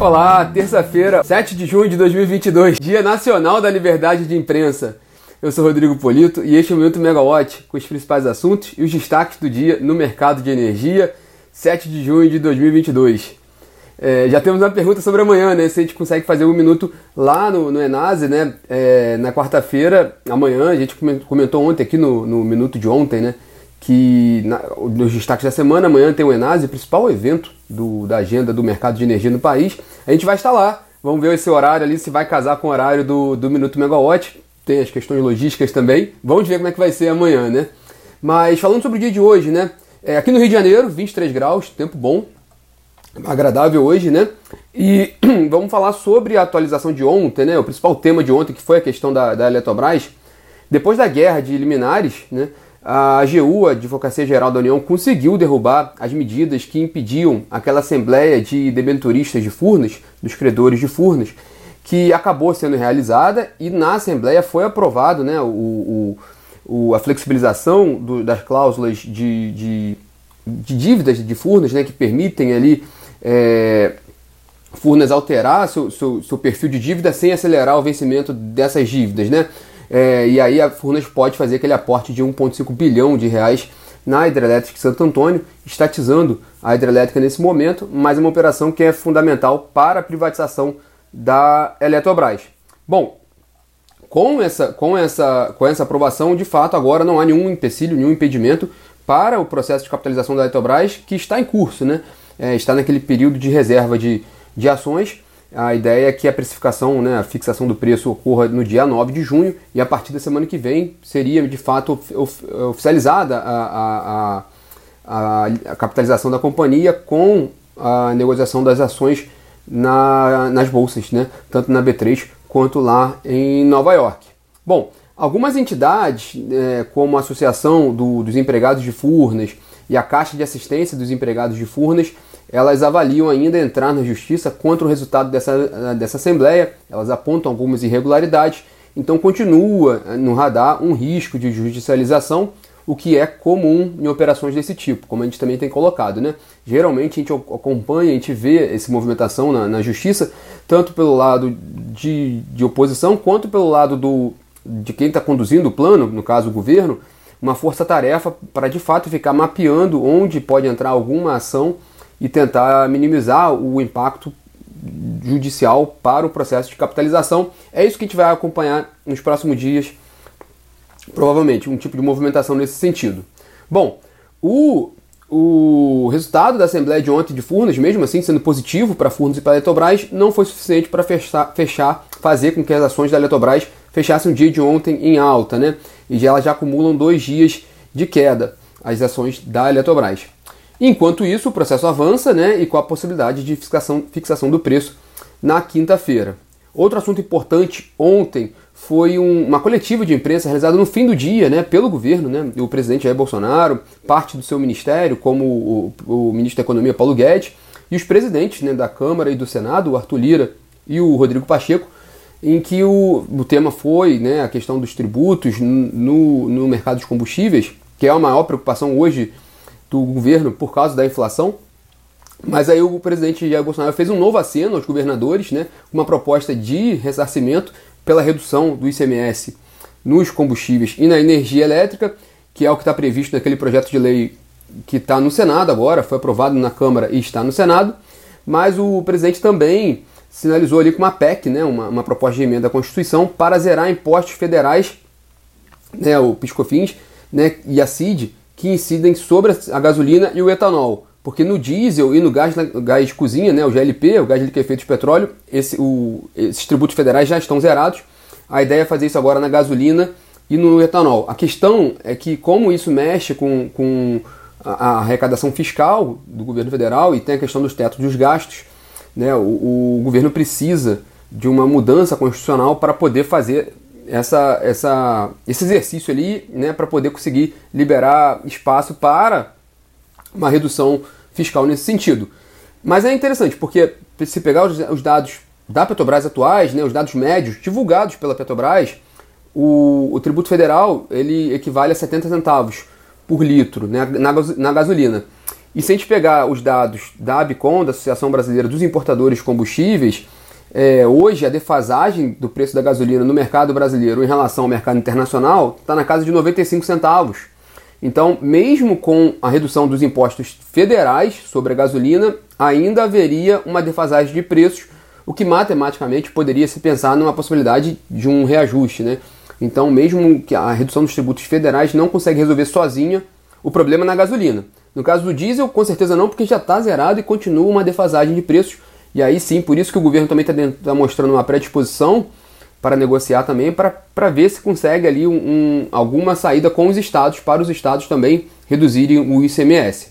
Olá, terça-feira, 7 de junho de 2022, Dia Nacional da Liberdade de Imprensa. Eu sou Rodrigo Polito e este é o Minuto Megawatt com os principais assuntos e os destaques do dia no mercado de energia, 7 de junho de 2022. É, já temos uma pergunta sobre amanhã, né? Se a gente consegue fazer um minuto lá no, no Enase, né? É, na quarta-feira, amanhã, a gente comentou ontem aqui no, no minuto de ontem, né? Que na, nos destaques da semana, amanhã tem o Enase, o principal evento do, da agenda do mercado de energia no país. A gente vai estar lá. Vamos ver esse horário ali, se vai casar com o horário do, do Minuto Megawatt. Tem as questões logísticas também. Vamos ver como é que vai ser amanhã, né? Mas falando sobre o dia de hoje, né? É, aqui no Rio de Janeiro, 23 graus, tempo bom, agradável hoje, né? E vamos falar sobre a atualização de ontem, né? O principal tema de ontem, que foi a questão da, da Eletrobras. Depois da guerra de liminares, né? A AGU, a Advocacia Geral da União, conseguiu derrubar as medidas que impediam aquela assembleia de debenturistas de Furnas, dos credores de Furnas, que acabou sendo realizada e na assembleia foi aprovado né, o, o, a flexibilização do, das cláusulas de, de, de, dívidas de Furnas, né, que permitem ali é, Furnas alterar seu, seu, seu perfil de dívida sem acelerar o vencimento dessas dívidas, né? É, e aí a Furnas pode fazer aquele aporte de 1,5 bilhão de reais na hidrelétrica de Santo Antônio, estatizando a hidrelétrica nesse momento, mas é uma operação que é fundamental para a privatização da Eletrobras. Bom, com essa, com essa, com essa aprovação, de fato, agora não há nenhum empecilho, nenhum impedimento para o processo de capitalização da Eletrobras, que está em curso, né? É, está naquele período de reserva de, de ações a ideia é que a precificação, né, a fixação do preço ocorra no dia 9 de junho e a partir da semana que vem seria de fato oficializada a, a, a, a capitalização da companhia com a negociação das ações na, nas bolsas, né, tanto na B3 quanto lá em Nova York. Bom, algumas entidades, é, como a Associação do, dos Empregados de Furnas e a Caixa de Assistência dos Empregados de Furnas, elas avaliam ainda entrar na justiça contra o resultado dessa, dessa assembleia, elas apontam algumas irregularidades, então continua no radar um risco de judicialização, o que é comum em operações desse tipo, como a gente também tem colocado. Né? Geralmente a gente acompanha, a gente vê essa movimentação na, na justiça, tanto pelo lado de, de oposição, quanto pelo lado do, de quem está conduzindo o plano, no caso o governo, uma força-tarefa para de fato ficar mapeando onde pode entrar alguma ação e tentar minimizar o impacto judicial para o processo de capitalização. É isso que a gente vai acompanhar nos próximos dias, provavelmente, um tipo de movimentação nesse sentido. Bom, o, o resultado da Assembleia de ontem de Furnas, mesmo assim sendo positivo para Furnas e para a Eletrobras, não foi suficiente para fechar, fechar, fazer com que as ações da Eletrobras fechassem o dia de ontem em alta, né? E elas já acumulam dois dias de queda, as ações da Eletrobras. Enquanto isso, o processo avança né, e com a possibilidade de fixação, fixação do preço na quinta-feira. Outro assunto importante ontem foi um, uma coletiva de imprensa realizada no fim do dia né, pelo governo, né, o presidente Jair Bolsonaro, parte do seu ministério, como o, o ministro da Economia Paulo Guedes, e os presidentes né, da Câmara e do Senado, o Arthur Lira e o Rodrigo Pacheco, em que o, o tema foi né, a questão dos tributos no, no mercado de combustíveis, que é a maior preocupação hoje do governo por causa da inflação. Mas aí o presidente Jair Bolsonaro fez um novo aceno aos governadores, né, uma proposta de ressarcimento pela redução do ICMS nos combustíveis e na energia elétrica, que é o que está previsto naquele projeto de lei que está no Senado agora, foi aprovado na Câmara e está no Senado. Mas o presidente também sinalizou ali com uma PEC, né, uma, uma proposta de emenda à Constituição, para zerar impostos federais, né, o PiscoFins né, e a CID, que incidem sobre a gasolina e o etanol. Porque no diesel e no gás, gás de cozinha, né, o GLP, o gás liquefeito de petróleo, esse, o, esses tributos federais já estão zerados. A ideia é fazer isso agora na gasolina e no etanol. A questão é que, como isso mexe com, com a, arrecadação fiscal do governo federal e tem a questão dos tetos dos gastos, né, o, o governo precisa de uma mudança constitucional para poder fazer essa, essa, esse exercício ali né, para poder conseguir liberar espaço para uma redução fiscal nesse sentido. Mas é interessante, porque se pegar os, os dados da Petrobras atuais, né, os dados médios divulgados pela Petrobras, o, o, tributo federal ele equivale a 70 centavos por litro né, na, na gasolina. E se a gente pegar os dados da ABCOM, da Associação Brasileira dos Importadores de Combustíveis, é, hoje a defasagem do preço da gasolina no mercado brasileiro em relação ao mercado internacional está na casa de 95 centavos. Então, mesmo com a redução dos impostos federais sobre a gasolina, ainda haveria uma defasagem de preços, o que matematicamente poderia se pensar numa possibilidade de um reajuste. Né? Então, mesmo que a redução dos tributos federais não consegue resolver sozinha o problema na gasolina. No caso do diesel, com certeza não, porque já está zerado e continua uma defasagem de preços. E aí sim, por isso que o governo também está tá mostrando uma predisposição para negociar também, para ver se consegue ali um, um, alguma saída com os estados, para os estados também reduzirem o ICMS.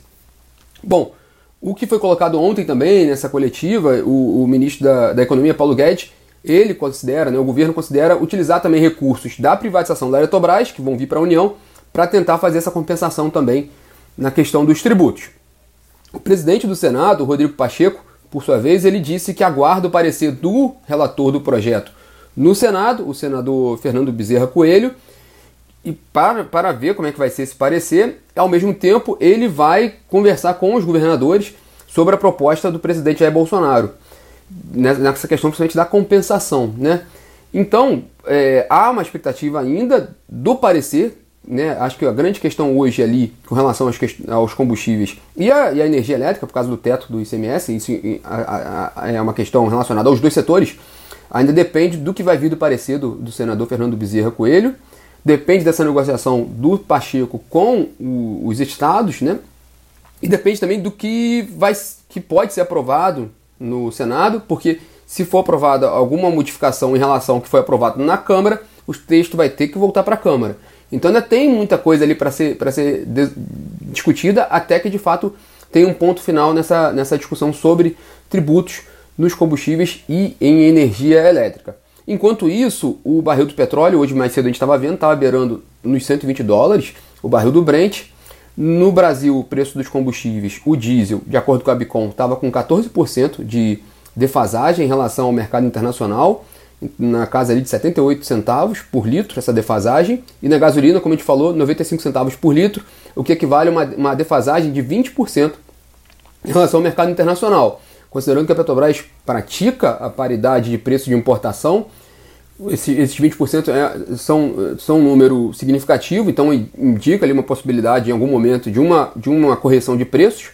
Bom, o que foi colocado ontem também nessa coletiva, o, o ministro da, da, Economia, Paulo Guedes, ele considera, né, o governo considera utilizar também recursos da privatização da Eletrobras, que vão vir para a União, para tentar fazer essa compensação também na questão dos tributos. O presidente do Senado, Rodrigo Pacheco, por sua vez, ele disse que aguarda o parecer do relator do projeto no Senado, o senador Fernando Bezerra Coelho, e para, para ver como é que vai ser esse parecer, ao mesmo tempo ele vai conversar com os governadores sobre a proposta do presidente Jair Bolsonaro, nessa questão principalmente da compensação. Né? Então, é, há uma expectativa ainda do parecer, né? acho que a grande questão hoje ali, com relação aos, aos combustíveis e a, e a, energia elétrica, por causa do teto do ICMS, isso a, a, é uma questão relacionada aos dois setores, ainda depende do que vai vir do parecer do, do senador Fernando Bezerra Coelho, depende dessa negociação do Pacheco com o, os estados, né? E depende também do que, vai, que pode ser aprovado no Senado, porque se for aprovada alguma modificação em relação ao que foi aprovado na Câmara, o texto vai ter que voltar para a Câmara. Então ainda tem muita coisa ali para ser, ser discutida, até que de fato tem um ponto final nessa, nessa discussão sobre tributos nos combustíveis e em energia elétrica. Enquanto isso, o barril do petróleo, hoje mais cedo a gente estava vendo, estava beirando nos 120 dólares, o barril do Brent. No Brasil, o preço dos combustíveis, o diesel, de acordo com a Bicom, estava com 14% de defasagem em relação ao mercado internacional, na casa ali de 78 centavos por litro, essa defasagem. E na gasolina, como a gente falou, 95 centavos por litro, o que equivale a uma, uma defasagem de 20% em relação ao mercado internacional considerando que a Petrobras pratica a paridade de preço de importação, esse, esses 20% é, são, são um número significativo, então indica ali uma possibilidade em algum momento de uma, de uma correção de preços.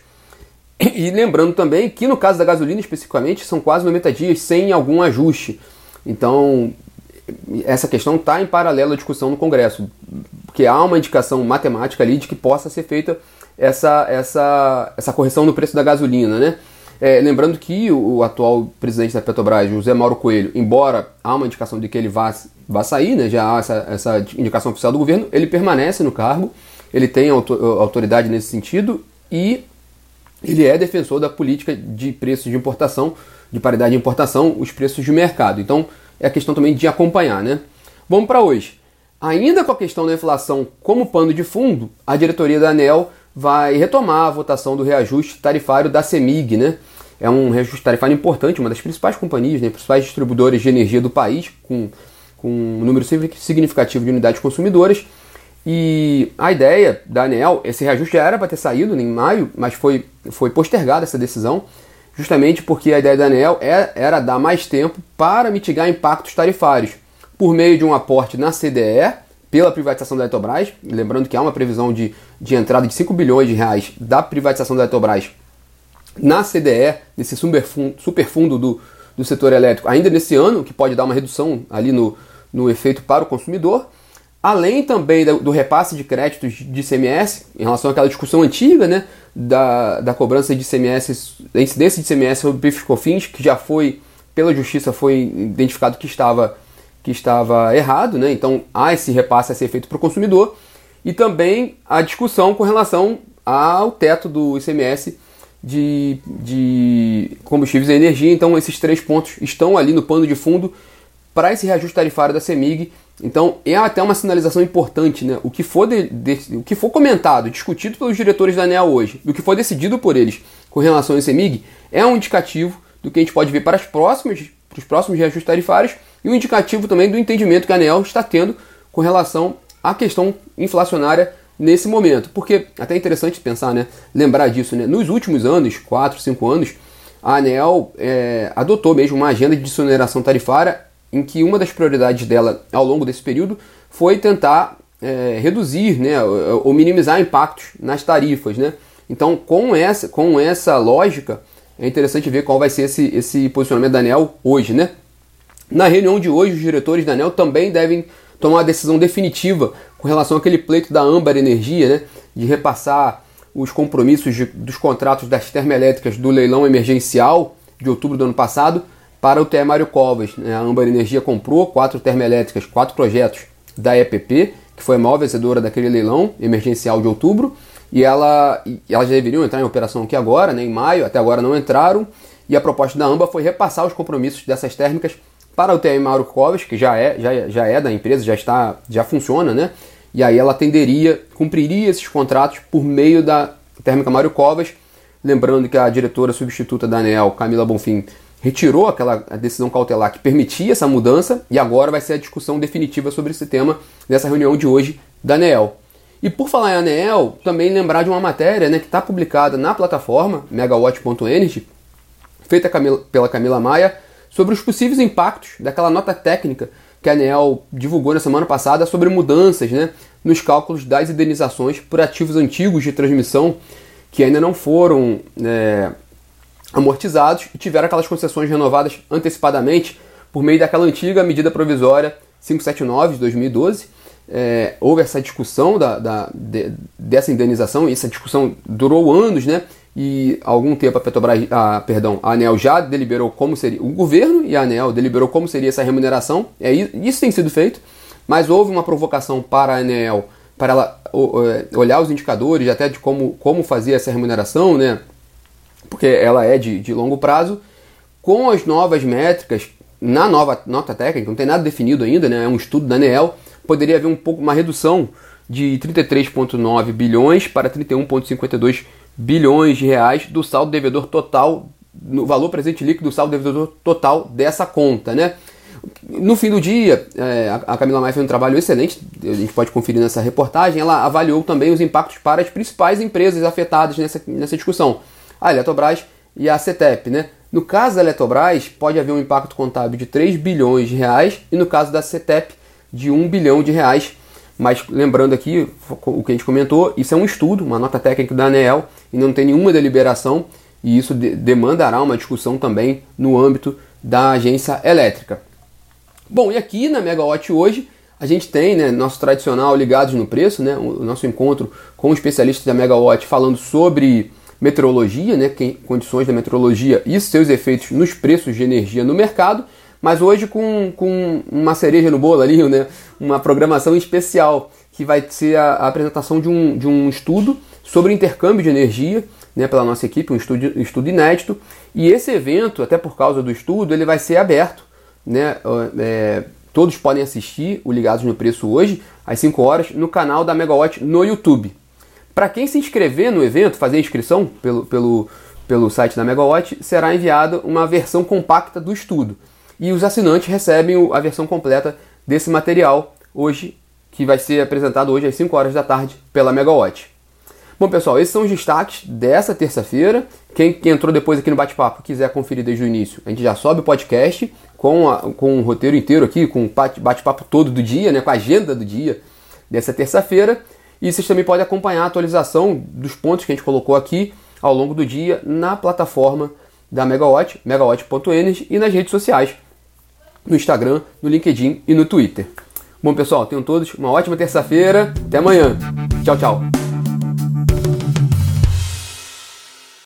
E lembrando também que no caso da gasolina especificamente, são quase 90 dias sem algum ajuste. Então, essa questão está em paralelo à discussão no Congresso, porque há uma indicação matemática ali de que possa ser feita essa, essa, essa correção no preço da gasolina, né? É, lembrando que o, atual presidente da Petrobras, José Mauro Coelho, embora há uma indicação de que ele vá, vá sair, né, já há essa, essa indicação oficial do governo, ele permanece no cargo, ele tem autoridade nesse sentido e ele é defensor da política de preços de importação, de paridade de importação, os preços de mercado. Então é a questão também de acompanhar, né? Vamos para hoje. Ainda com a questão da inflação como pano de fundo, a diretoria da ANEL vai retomar a votação do reajuste tarifário da CEMIG, né? É um reajuste tarifário importante, uma das principais companhias, né, principais distribuidores de energia do país, com, com um número significativo de unidades consumidoras. E a ideia da ANEL, esse reajuste já era para ter saído em maio, mas foi, foi postergada essa decisão, justamente porque a ideia da ANEL é, era dar mais tempo para mitigar impactos tarifários, por meio de um aporte na CDE, pela privatização da Eletrobras, lembrando que há uma previsão de, de entrada de 5 bilhões de reais da privatização da Eletrobras na CDE, nesse superfundo, superfundo do, do setor elétrico, ainda nesse ano, que pode dar uma redução ali no, no efeito para o consumidor, além também do repasse de créditos de ICMS, em relação àquela discussão antiga né, da, da cobrança de ICMS, da incidência de ICMS sobre PIFs e COFINS, que já foi, pela justiça, foi identificado que estava que estava errado, né? então há esse repasse a ser feito para o consumidor, e também a discussão com relação ao teto do ICMS de, de combustíveis e energia. Então, esses três pontos estão ali no pano de fundo para esse reajuste tarifário da CEMIG. Então, é até uma sinalização importante, né? O que for, de, de, o que for comentado, discutido pelos diretores da ANEL hoje, e o que for decidido por eles com relação ao CEMIG, é um indicativo do que a gente pode ver para, as próximas, para os próximos reajustes tarifários e um indicativo também do entendimento que a ANEL está tendo com relação à questão inflacionária nesse momento. Porque até é interessante pensar, né? Lembrar disso, né? Nos últimos anos, 4, 5 anos, a ANEL é, adotou mesmo uma agenda de desoneração tarifária em que uma das prioridades dela ao longo desse período foi tentar é, reduzir né, ou minimizar impactos nas tarifas. Né? Então, com essa, com essa lógica, é interessante ver qual vai ser esse, esse posicionamento da ANEL hoje. Né? Na reunião de hoje, os diretores da ANEL também devem tomar uma decisão definitiva com relação àquele pleito da Âmbar Energia, né, de repassar os compromissos de, dos contratos das termoelétricas do leilão emergencial de outubro do ano passado para o TE Mário Covas. Né? A Âmbar Energia comprou quatro termoelétricas, quatro projetos da EPP, que foi a maior vencedora daquele leilão emergencial de outubro, e ela, elas deveriam entrar em operação aqui agora, né, em maio, até agora não entraram, e a proposta da AMBA foi repassar os compromissos dessas térmicas para o TE Mário Covas, que já é, já, já é da empresa, já está, já funciona, né? E aí ela atenderia, cumpriria esses contratos por meio da Térmica Mário Covas, lembrando que a diretora substituta da ANEL, Camila Bonfim, retirou aquela decisão cautelar que permitia essa mudança e agora vai ser a discussão definitiva sobre esse tema nessa reunião de hoje da ANEEL. E por falar em ANEEL, também lembrar de uma matéria né, que está publicada na plataforma megawatt.energy, feita pela Camila Maia, sobre os possíveis impactos daquela nota técnica que a ANEEL divulgou na semana passada sobre mudanças né, nos cálculos das indenizações por ativos antigos de transmissão que ainda não foram é, amortizados e tiveram aquelas concessões renovadas antecipadamente por meio daquela antiga medida provisória 579 de 2012. É, houve essa discussão da, da de, dessa indenização, e essa discussão durou anos, né? E algum tempo a Petrobras, a, perdão, a ANEL já deliberou como seria, o governo e a ANEL deliberou como seria essa remuneração, é, isso tem sido feito, mas houve uma provocação para a ANEL, para ela é, olhar os indicadores até de como, como fazer essa remuneração, né? Porque ela é de, de longo prazo, com as novas métricas, na nova nota técnica, não tem nada definido ainda, né, é um estudo da ANEEL, poderia haver um pouco uma redução de 33,9 bilhões para 31,52 bilhões de reais do saldo devedor total, no valor presente líquido do saldo devedor total dessa conta, né? No fim do dia, é, a Camila Maia fez um trabalho excelente, a gente pode conferir nessa reportagem, ela avaliou também os impactos para as principais empresas afetadas nessa, nessa discussão a Eletrobras e a CETEP. Né? No caso da Eletrobras, pode haver um impacto contábil de 3 bilhões de reais e no caso da CETEP, de 1 bilhão de reais. Mas lembrando aqui o que a gente comentou, isso é um estudo, uma nota técnica da ANEEL e não tem nenhuma deliberação e isso de demandará uma discussão também no âmbito da agência elétrica. Bom, e aqui na Megawatt hoje a gente tem né, nosso tradicional Ligados no Preço, né, o nosso encontro com especialistas da Megawatt falando sobre meteorologia, né, condições da meteorologia e seus efeitos nos preços de energia no mercado, mas hoje com, com uma cereja no bolo ali, né, uma programação especial, que vai ser a, a apresentação de um, de um estudo sobre intercâmbio de energia né, pela nossa equipe, um estudo, um estudo inédito, e esse evento, até por causa do estudo, ele vai ser aberto, né, é, todos podem assistir o Ligados no Preço hoje, às 5 horas, no canal da Megawatt no YouTube. Para quem se inscrever no evento, fazer a inscrição pelo, pelo, pelo site da Megawatt, será enviada uma versão compacta do estudo. E os assinantes recebem a versão completa desse material hoje, que vai ser apresentado hoje às 5 horas da tarde pela Megawatt. Bom, pessoal, esses são os destaques dessa terça-feira. Quem, entrou depois aqui no bate-papo quiser conferir desde o início, a gente já sobe o podcast com, a, com o roteiro inteiro aqui, com o bate-papo todo do dia, né, com a agenda do dia dessa terça-feira. E vocês também podem acompanhar a atualização dos pontos que a gente colocou aqui ao longo do dia na plataforma da Megawatt, megawatt.energy e nas redes sociais, no Instagram, no LinkedIn e no Twitter. Bom, pessoal, tenham todos uma ótima terça-feira. Até amanhã. Tchau, tchau.